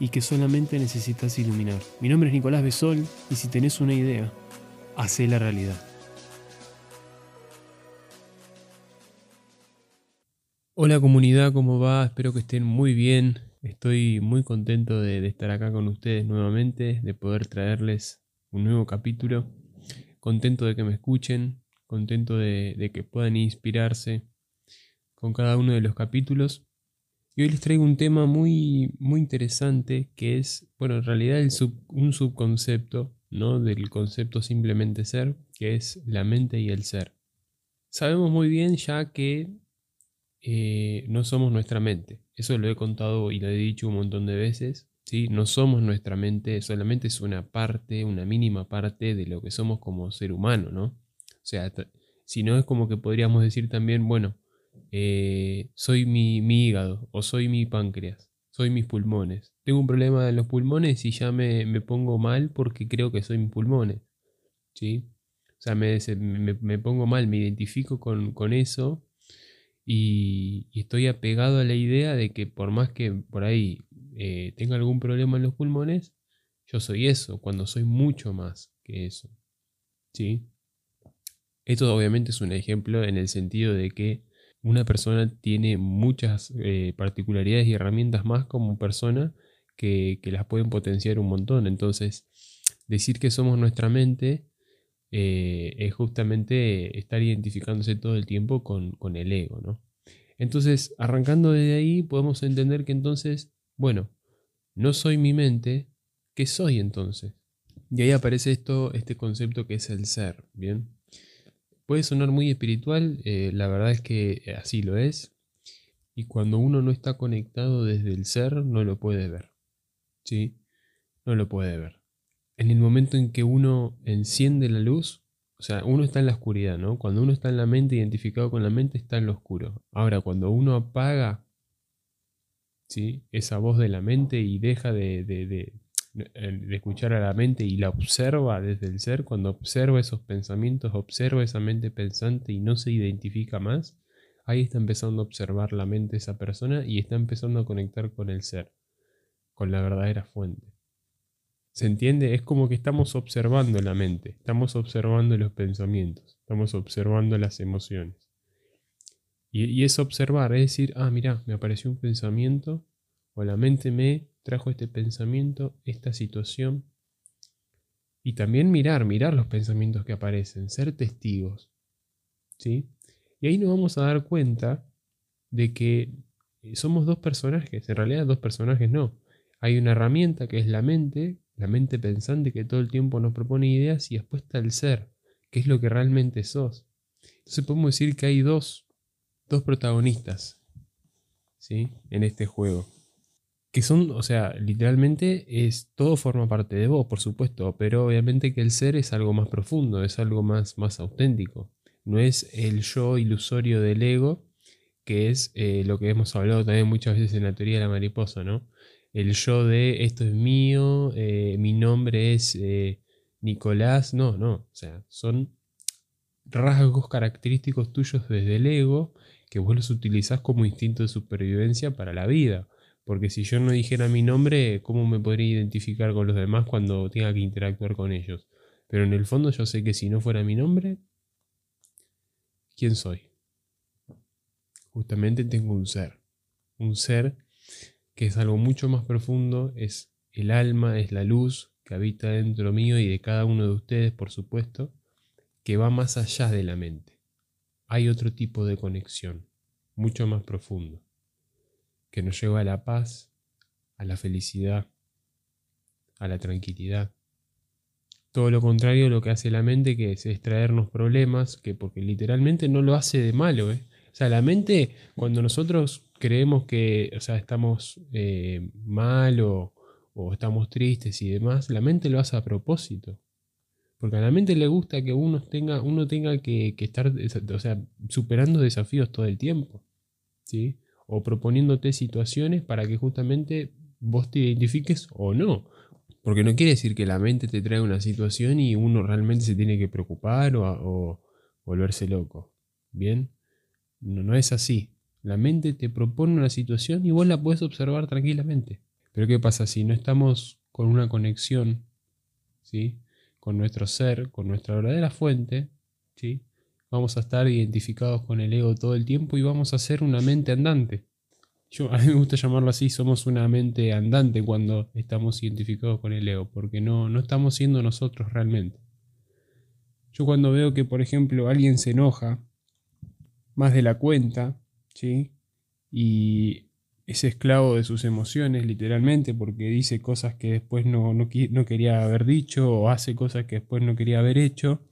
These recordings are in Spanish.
y que solamente necesitas iluminar. Mi nombre es Nicolás Besol y si tenés una idea, hacé la realidad. Hola comunidad, ¿cómo va? Espero que estén muy bien. Estoy muy contento de, estar acá con ustedes nuevamente, de poder traerles un nuevo capítulo. Contento de que me escuchen, contento de, que puedan inspirarse con cada uno de los capítulos. Y hoy les traigo un tema muy, muy interesante que es, bueno, en realidad un subconcepto, ¿no? Del concepto simplemente ser, que es la mente y el ser. Sabemos muy bien ya que eh, no somos nuestra mente. Eso lo he contado y lo he dicho un montón de veces. ¿sí? No somos nuestra mente, solamente es una parte, una mínima parte de lo que somos como ser humano, ¿no? O sea, si no es como que podríamos decir también, bueno, eh, soy mi, hígado o soy mi páncreas, soy mis pulmones. Tengo un problema en los pulmones y ya me, pongo mal porque creo que soy mis pulmones. ¿sí? O sea, me, me, pongo mal, me identifico con, eso y, estoy apegado a la idea de que por más que por ahí eh, tenga algún problema en los pulmones, yo soy eso, cuando soy mucho más que eso. ¿sí? Esto obviamente es un ejemplo en el sentido de que una persona tiene muchas eh, particularidades y herramientas más como persona que, las pueden potenciar un montón. Entonces, decir que somos nuestra mente eh, es justamente estar identificándose todo el tiempo con, con el ego, ¿no? Entonces, arrancando desde ahí, podemos entender que entonces, bueno, no soy mi mente, ¿qué soy entonces? Y ahí aparece esto, este concepto que es el ser, ¿bien? Puede sonar muy espiritual, eh, la verdad es que así lo es. Y cuando uno no está conectado desde el ser, no lo puede ver. ¿Sí? No lo puede ver. En el momento en que uno enciende la luz, o sea, uno está en la oscuridad, ¿no? Cuando uno está en la mente, identificado con la mente, está en lo oscuro. Ahora, cuando uno apaga ¿sí? esa voz de la mente y deja de, de escuchar a la mente y la observa desde el ser, cuando observa esos pensamientos, observa esa mente pensante y no se identifica más, ahí está empezando a observar la mente de esa persona y está empezando a conectar con el ser, con la verdadera fuente. ¿Se entiende? Es como que estamos observando la mente, estamos observando los pensamientos, estamos observando las emociones. Y, y es observar, es decir, ah, mira, me apareció un pensamiento o la mente me trajo este pensamiento, esta situación. Y también mirar, mirar los pensamientos que aparecen, ser testigos. ¿Sí? Y ahí nos vamos a dar cuenta de que eh, somos dos personajes, en realidad dos personajes no. Hay una herramienta que es la mente, la mente pensante que todo el tiempo nos propone ideas y después está el ser, que es lo que realmente sos. Entonces podemos decir que hay dos, dos protagonistas ¿sí? en este juego que son, o sea, literalmente es todo forma parte de vos, por supuesto, pero obviamente que el ser es algo más profundo, es algo más, más auténtico. No es el yo ilusorio del ego, que es eh, lo que hemos hablado también muchas veces en la teoría de la mariposa, ¿no? El yo de esto es mío, eh, mi nombre es eh, Nicolás, no, no, o sea, son rasgos característicos tuyos desde el ego que vos los utilizás como instinto de supervivencia para la vida. Porque si yo no dijera mi nombre, ¿cómo me podría identificar con los demás cuando tenga que interactuar con ellos? Pero en el fondo yo sé que si no fuera mi nombre, ¿quién soy? Justamente tengo un ser. Un ser que es algo mucho más profundo, es el alma, es la luz que habita dentro mío y de cada uno de ustedes, por supuesto, que va más allá de la mente. Hay otro tipo de conexión, mucho más profundo que nos lleva a la paz, a la felicidad, a la tranquilidad. Todo lo contrario a lo que hace la mente, que es extraernos problemas, que porque literalmente no lo hace de malo. ¿eh? O sea, la mente, cuando nosotros creemos que o sea, estamos eh, mal o, estamos tristes y demás, la mente lo hace a propósito. Porque a la mente le gusta que uno tenga, uno tenga que, estar o sea, superando desafíos todo el tiempo. ¿sí? O proponiéndote situaciones para que justamente vos te identifiques o no. Porque no quiere decir que la mente te traiga una situación y uno realmente se tiene que preocupar o, volverse loco. ¿Bien? No, no es así. La mente te propone una situación y vos la puedes observar tranquilamente. Pero ¿qué pasa si no estamos con una conexión, ¿sí? Con nuestro ser, con nuestra verdadera fuente, ¿sí? Vamos a estar identificados con el ego todo el tiempo y vamos a ser una mente andante. Yo, a mí me gusta llamarlo así, somos una mente andante cuando estamos identificados con el ego, porque no, no estamos siendo nosotros realmente. Yo cuando veo que, por ejemplo, alguien se enoja más de la cuenta, ¿sí? Y es esclavo de sus emociones, literalmente, porque dice cosas que después no, no, no quería haber dicho o hace cosas que después no quería haber hecho,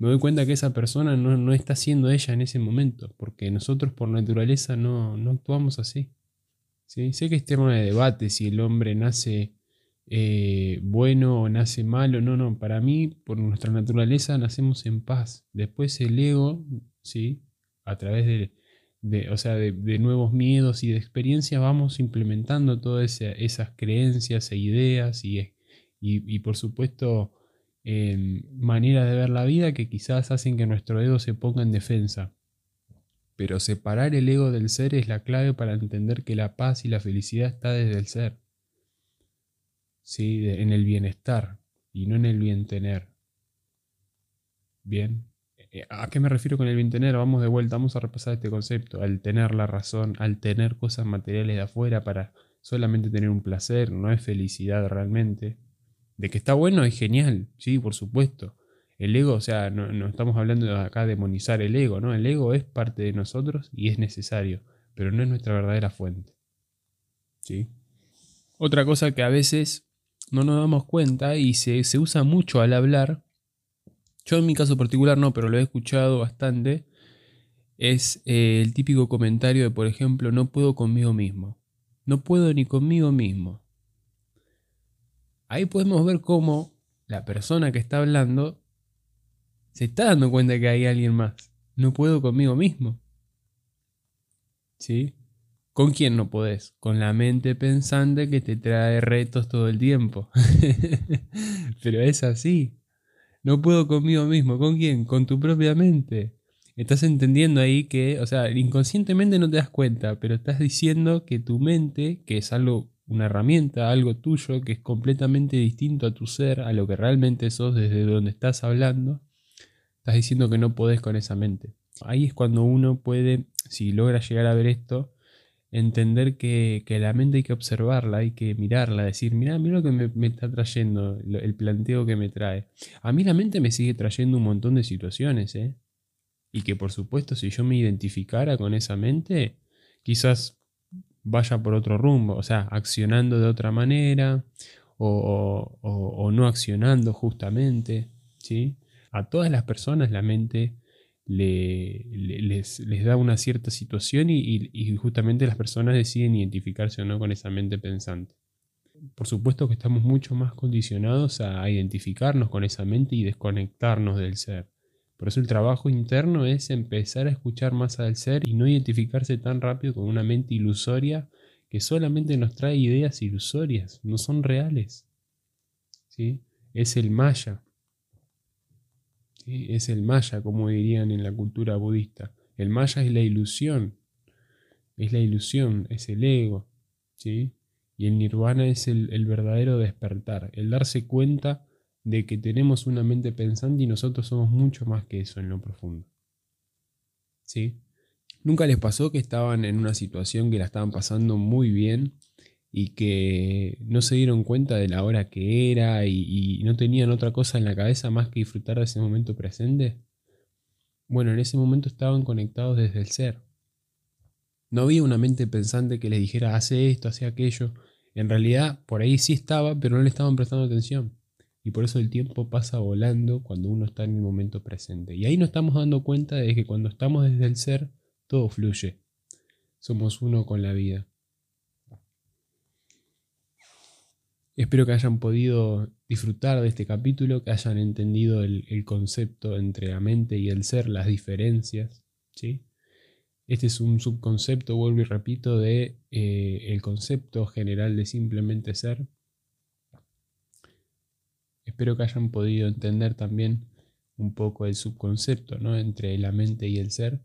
me doy cuenta que esa persona no, está siendo ella en ese momento, porque nosotros por naturaleza no, actuamos así. ¿sí? Sé que este tema de debate si el hombre nace eh, bueno o nace malo, no, no, para mí, por nuestra naturaleza, nacemos en paz. Después el ego, ¿sí? a través de, o sea, de, nuevos miedos y de experiencias, vamos implementando todas esas creencias e ideas y, y por supuesto maneras de ver la vida que quizás hacen que nuestro ego se ponga en defensa. Pero separar el ego del ser es la clave para entender que la paz y la felicidad está desde el ser. ¿Sí? en el bienestar y no en el bien tener. Bien. Eh, ¿A qué me refiero con el bien tener? Vamos de vuelta, vamos a repasar este concepto. Al tener la razón, al tener cosas materiales de afuera para solamente tener un placer, no es felicidad realmente. De que está bueno es genial, sí, por supuesto. El ego, o sea, no, estamos hablando de acá de demonizar el ego, ¿no? El ego es parte de nosotros y es necesario, pero no es nuestra verdadera fuente. ¿Sí? Otra cosa que a veces no nos damos cuenta y se, usa mucho al hablar, yo en mi caso particular no, pero lo he escuchado bastante, es eh, el típico comentario de, por ejemplo, no puedo conmigo mismo. No puedo ni conmigo mismo. Ahí podemos ver cómo la persona que está hablando se está dando cuenta que hay alguien más. No puedo conmigo mismo. ¿Sí? ¿Con quién no podés? Con la mente pensante que te trae retos todo el tiempo. Pero es así. No puedo conmigo mismo. ¿Con quién? Con tu propia mente. Estás entendiendo ahí que, o sea, inconscientemente no te das cuenta, pero estás diciendo que tu mente, que es algo una herramienta, algo tuyo que es completamente distinto a tu ser, a lo que realmente sos desde donde estás hablando, estás diciendo que no podés con esa mente. Ahí es cuando uno puede, si logra llegar a ver esto, entender que, la mente hay que observarla, hay que mirarla, decir, mira, mira lo que me, está trayendo, el planteo que me trae. A mí la mente me sigue trayendo un montón de situaciones, ¿eh? Y que por supuesto si yo me identificara con esa mente, quizás vaya por otro rumbo, o sea, accionando de otra manera o, no accionando justamente, ¿sí? A todas las personas la mente les, da una cierta situación y, justamente las personas deciden identificarse o no con esa mente pensante. Por supuesto que estamos mucho más condicionados a identificarnos con esa mente y desconectarnos del ser. Por eso el trabajo interno es empezar a escuchar más al ser y no identificarse tan rápido con una mente ilusoria que solamente nos trae ideas ilusorias, no son reales. ¿Sí? Es el maya. Es el maya, como dirían en la cultura budista. El maya es la ilusión. Es la ilusión, es el ego. ¿sí? Y el nirvana es el, el verdadero despertar, el darse cuenta de que tenemos una mente pensante y nosotros somos mucho más que eso en lo profundo. ¿Sí? ¿Nunca les pasó que estaban en una situación que la estaban pasando muy bien y que no se dieron cuenta de la hora que era y, no tenían otra cosa en la cabeza más que disfrutar de ese momento presente? Bueno, en ese momento estaban conectados desde el ser. No había una mente pensante que les dijera hace esto, hace aquello. En realidad, por ahí sí estaba, pero no le estaban prestando atención. Y por eso el tiempo pasa volando cuando uno está en el momento presente. Y ahí nos estamos dando cuenta de que cuando estamos desde el ser, todo fluye. Somos uno con la vida. Espero que hayan podido disfrutar de este capítulo, que hayan entendido el, concepto entre la mente y el ser, las diferencias. ¿sí? Este es un subconcepto, vuelvo y repito, de eh, el concepto general de simplemente ser. Espero que hayan podido entender también un poco el subconcepto ¿no? entre la mente y el ser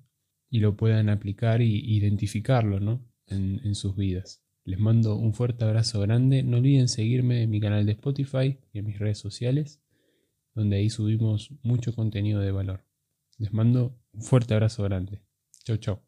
y lo puedan aplicar y identificarlo ¿no? en, en sus vidas. Les mando un fuerte abrazo grande. No olviden seguirme en mi canal de Spotify y en mis redes sociales, donde ahí subimos mucho contenido de valor. Les mando un fuerte abrazo grande. Chau, chau.